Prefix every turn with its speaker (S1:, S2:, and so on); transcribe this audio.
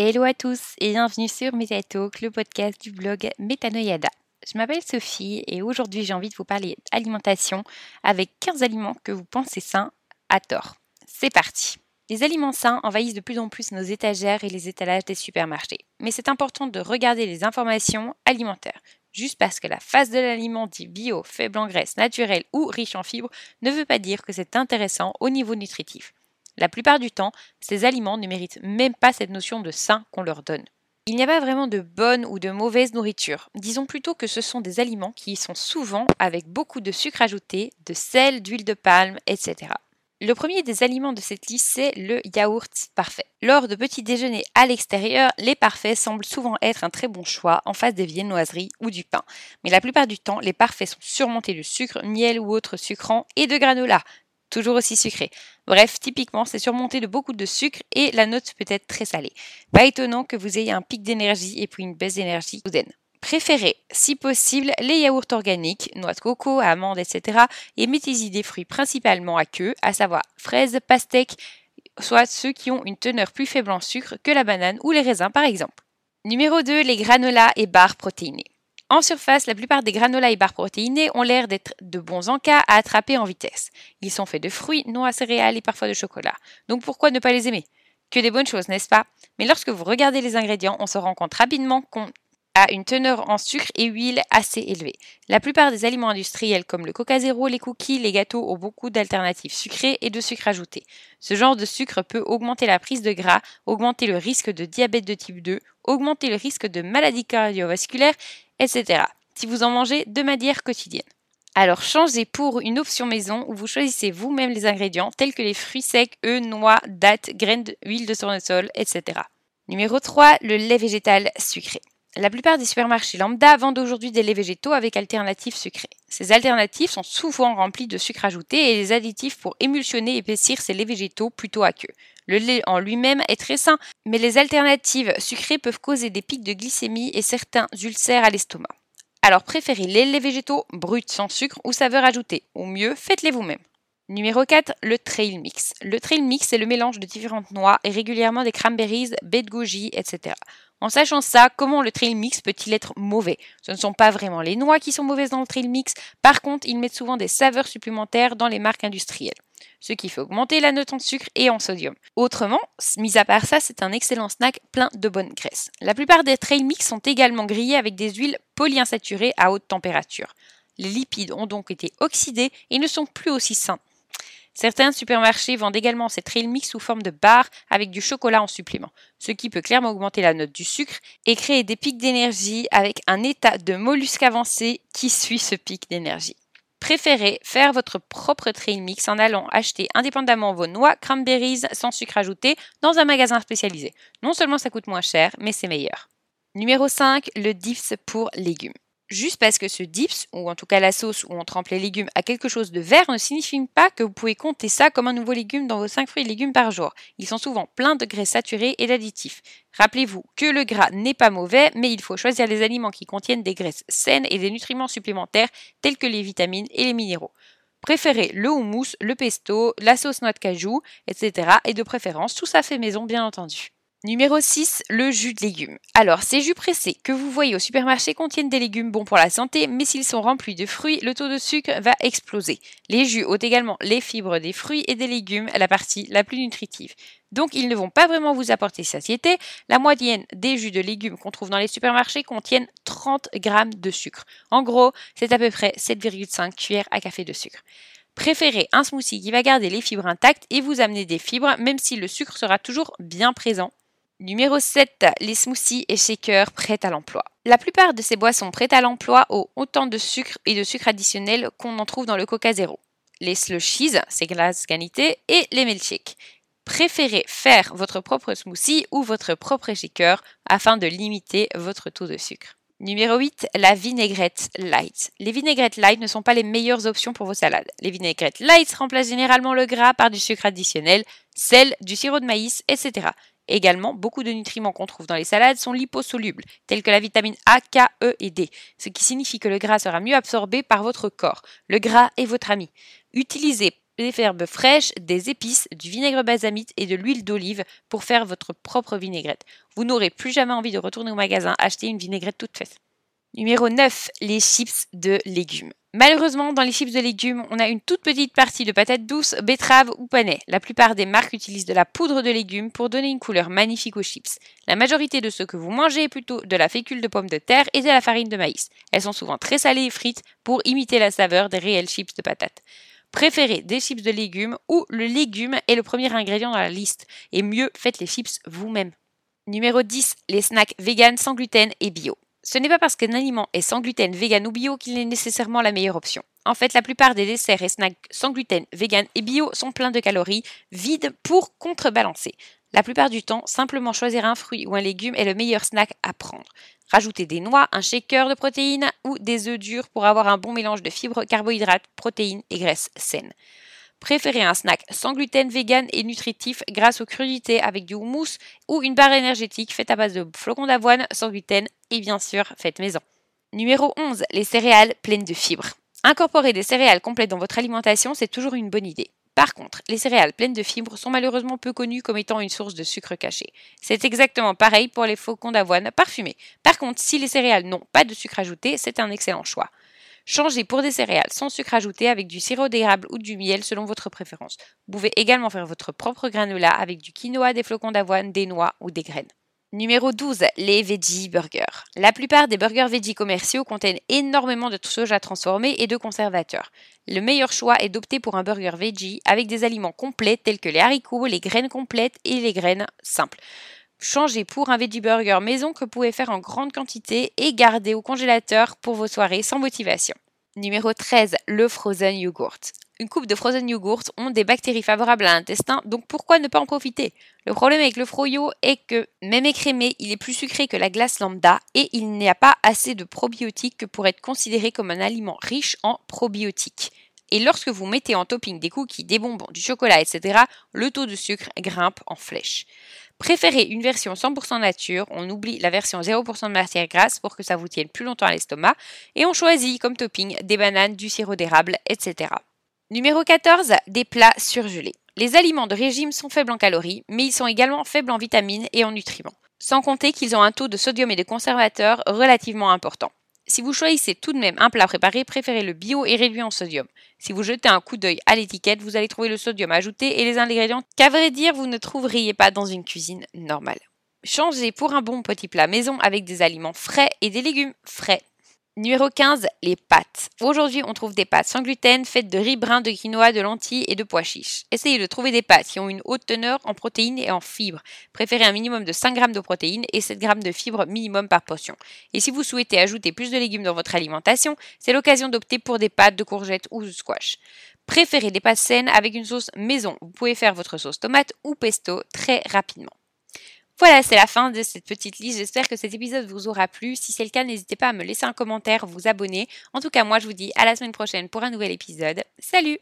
S1: Hello à tous et bienvenue sur MetaTalk, le podcast du blog Metanoyada. Je m'appelle Sophie et aujourd'hui j'ai envie de vous parler d'alimentation avec 15 aliments que vous pensez sains à tort. C'est parti Les aliments sains envahissent de plus en plus nos étagères et les étalages des supermarchés. Mais c'est important de regarder les informations alimentaires. Juste parce que la face de l'aliment dit bio, faible en graisse, naturel ou riche en fibres ne veut pas dire que c'est intéressant au niveau nutritif. La plupart du temps, ces aliments ne méritent même pas cette notion de sain qu'on leur donne. Il n'y a pas vraiment de bonne ou de mauvaise nourriture. Disons plutôt que ce sont des aliments qui sont souvent avec beaucoup de sucre ajouté, de sel, d'huile de palme, etc. Le premier des aliments de cette liste, c'est le yaourt parfait. Lors de petits déjeuners à l'extérieur, les parfaits semblent souvent être un très bon choix en face des viennoiseries ou du pain. Mais la plupart du temps, les parfaits sont surmontés de sucre, miel ou autres sucrants et de granola, toujours aussi sucré. Bref, typiquement, c'est surmonté de beaucoup de sucre et la note peut être très salée. Pas étonnant que vous ayez un pic d'énergie et puis une baisse d'énergie soudaine. Préférez, si possible, les yaourts organiques, noix de coco, amandes, etc. et mettez-y des fruits principalement à queue, à savoir fraises, pastèques, soit ceux qui ont une teneur plus faible en sucre que la banane ou les raisins par exemple. Numéro 2, les granolas et barres protéinées. En surface, la plupart des granolas et barres protéinées ont l'air d'être de bons encas à attraper en vitesse. Ils sont faits de fruits, noix, céréales et parfois de chocolat. Donc pourquoi ne pas les aimer? Que des bonnes choses, n'est-ce pas? Mais lorsque vous regardez les ingrédients, on se rend compte rapidement qu'on une teneur en sucre et huile assez élevée. La plupart des aliments industriels comme le coca zéro, les cookies, les gâteaux ont beaucoup d'alternatives sucrées et de sucre ajouté. Ce genre de sucre peut augmenter la prise de gras, augmenter le risque de diabète de type 2, augmenter le risque de maladies cardiovasculaires, etc. si vous en mangez de manière quotidienne. Alors changez pour une option maison où vous choisissez vous-même les ingrédients tels que les fruits secs, œufs, noix, dattes, graines, d'huile de tournesol, etc. Numéro 3, le lait végétal sucré. La plupart des supermarchés lambda vendent aujourd'hui des laits végétaux avec alternatives sucrées. Ces alternatives sont souvent remplies de sucre ajouté et des additifs pour émulsionner et épaissir ces laits végétaux plutôt aqueux. Le lait en lui-même est très sain, mais les alternatives sucrées peuvent causer des pics de glycémie et certains ulcères à l'estomac. Alors préférez les laits végétaux bruts sans sucre ou saveur ajoutée, ou mieux, faites-les vous-même. Numéro 4, le trail mix. Le trail mix, c'est le mélange de différentes noix et régulièrement des cranberries, baies de goji, etc. En sachant ça, comment le trail mix peut-il être mauvais? Ce ne sont pas vraiment les noix qui sont mauvaises dans le trail mix, par contre, ils mettent souvent des saveurs supplémentaires dans les marques industrielles, ce qui fait augmenter la note en sucre et en sodium. Autrement, mis à part ça, c'est un excellent snack plein de bonnes graisses. La plupart des trail mix sont également grillés avec des huiles polyinsaturées à haute température. Les lipides ont donc été oxydés et ne sont plus aussi sains. Certains supermarchés vendent également ces trail mix sous forme de barres avec du chocolat en supplément, ce qui peut clairement augmenter la note du sucre et créer des pics d'énergie avec un état de mollusque avancé qui suit ce pic d'énergie. Préférez faire votre propre trail mix en allant acheter indépendamment vos noix, cranberries sans sucre ajouté dans un magasin spécialisé. Non seulement ça coûte moins cher, mais c'est meilleur. Numéro 5, le dips pour légumes. Juste parce que ce dips, ou en tout cas la sauce où on trempe les légumes, a quelque chose de vert ne signifie pas que vous pouvez compter ça comme un nouveau légume dans vos 5 fruits et légumes par jour. Ils sont souvent pleins de graisses saturées et d'additifs. Rappelez-vous que le gras n'est pas mauvais, mais il faut choisir les aliments qui contiennent des graisses saines et des nutriments supplémentaires tels que les vitamines et les minéraux. Préférez le houmous, le pesto, la sauce noix de cajou, etc. Et de préférence tout ça fait maison bien entendu. Numéro 6, le jus de légumes. Alors, ces jus pressés que vous voyez au supermarché contiennent des légumes bons pour la santé, mais s'ils sont remplis de fruits, le taux de sucre va exploser. Les jus ont également les fibres des fruits et des légumes, la partie la plus nutritive. Donc, ils ne vont pas vraiment vous apporter satiété. La moyenne des jus de légumes qu'on trouve dans les supermarchés contiennent 30 grammes de sucre. En gros, c'est à peu près 7,5 cuillères à café de sucre. Préférez un smoothie qui va garder les fibres intactes et vous amener des fibres, même si le sucre sera toujours bien présent Numéro 7, les smoothies et shakers prêts à l'emploi. La plupart de ces boissons prêtes à l'emploi ont autant de sucre et de sucre additionnel qu'on en trouve dans le Coca Zéro. Les slushies, c'est glaces ganité, et les milkshakes. Préférez faire votre propre smoothie ou votre propre shaker afin de limiter votre taux de sucre. Numéro 8, la vinaigrette light. Les vinaigrettes light ne sont pas les meilleures options pour vos salades. Les vinaigrettes light remplacent généralement le gras par du sucre additionnel, sel, du sirop de maïs, etc. Également, beaucoup de nutriments qu'on trouve dans les salades sont liposolubles, tels que la vitamine A, K, E et D, ce qui signifie que le gras sera mieux absorbé par votre corps. Le gras est votre ami. Utilisez des herbes fraîches, des épices, du vinaigre balsamique et de l'huile d'olive pour faire votre propre vinaigrette. Vous n'aurez plus jamais envie de retourner au magasin acheter une vinaigrette toute faite. Numéro 9, les chips de légumes. Malheureusement, dans les chips de légumes, on a une toute petite partie de patates douces, betteraves ou panais. La plupart des marques utilisent de la poudre de légumes pour donner une couleur magnifique aux chips. La majorité de ce que vous mangez est plutôt de la fécule de pommes de terre et de la farine de maïs. Elles sont souvent très salées et frites pour imiter la saveur des réels chips de patates. Préférez des chips de légumes où le légume est le premier ingrédient dans la liste. Et mieux, faites les chips vous-même. Numéro 10, les snacks vegan sans gluten et bio. Ce n'est pas parce qu'un aliment est sans gluten, vegan ou bio qu'il est nécessairement la meilleure option. En fait, la plupart des desserts et snacks sans gluten, vegan et bio sont pleins de calories, vides pour contrebalancer. La plupart du temps, simplement choisir un fruit ou un légume est le meilleur snack à prendre. Rajoutez des noix, un shaker de protéines ou des œufs durs pour avoir un bon mélange de fibres, carbohydrates, protéines et graisses saines. Préférez un snack sans gluten, vegan et nutritif grâce aux crudités avec du houmous ou une barre énergétique faite à base de flocons d'avoine sans gluten et bien sûr faite maison. Numéro 11. Les céréales pleines de fibres. Incorporer des céréales complètes dans votre alimentation, c'est toujours une bonne idée. Par contre, les céréales pleines de fibres sont malheureusement peu connues comme étant une source de sucre caché. C'est exactement pareil pour les flocons d'avoine parfumés. Par contre, si les céréales n'ont pas de sucre ajouté, c'est un excellent choix. Changez pour des céréales sans sucre ajouté avec du sirop d'érable ou du miel selon votre préférence. Vous pouvez également faire votre propre granola avec du quinoa, des flocons d'avoine, des noix ou des graines. Numéro 12, les veggie burgers. La plupart des burgers veggie commerciaux contiennent énormément de soja transformé et de conservateurs. Le meilleur choix est d'opter pour un burger veggie avec des aliments complets tels que les haricots, les graines complètes et les graines simples. Changez pour un veggie burger maison que vous pouvez faire en grande quantité et garder au congélateur pour vos soirées sans motivation. Numéro 13, le frozen yogurt. Une coupe de frozen yogurt ont des bactéries favorables à l'intestin, donc pourquoi ne pas en profiter? Le problème avec le froyo est que, même écrémé, il est plus sucré que la glace lambda et il n'y a pas assez de probiotiques pour être considéré comme un aliment riche en probiotiques. Et lorsque vous mettez en topping des cookies, des bonbons, du chocolat, etc., le taux de sucre grimpe en flèche. Préférez une version 100% nature, on oublie la version 0% de matière grasse pour que ça vous tienne plus longtemps à l'estomac, et on choisit comme topping des bananes, du sirop d'érable, etc. Numéro 14, des plats surgelés. Les aliments de régime sont faibles en calories, mais ils sont également faibles en vitamines et en nutriments. Sans compter qu'ils ont un taux de sodium et de conservateurs relativement important. Si vous choisissez tout de même un plat préparé, préférez le bio et réduit en sodium. Si vous jetez un coup d'œil à l'étiquette, vous allez trouver le sodium ajouté et les ingrédients qu'à vrai dire vous ne trouveriez pas dans une cuisine normale. Changez pour un bon petit plat maison avec des aliments frais et des légumes frais. Numéro 15, les pâtes. Aujourd'hui, on trouve des pâtes sans gluten faites de riz brun, de quinoa, de lentilles et de pois chiches. Essayez de trouver des pâtes qui ont une haute teneur en protéines et en fibres. Préférez un minimum de 5 g de protéines et 7 g de fibres minimum par portion. Et si vous souhaitez ajouter plus de légumes dans votre alimentation, c'est l'occasion d'opter pour des pâtes de courgettes ou de squash. Préférez des pâtes saines avec une sauce maison. Vous pouvez faire votre sauce tomate ou pesto très rapidement. Voilà, c'est la fin de cette petite liste. J'espère que cet épisode vous aura plu. Si c'est le cas, n'hésitez pas à me laisser un commentaire, vous abonner. En tout cas, moi, je vous dis à la semaine prochaine pour un nouvel épisode. Salut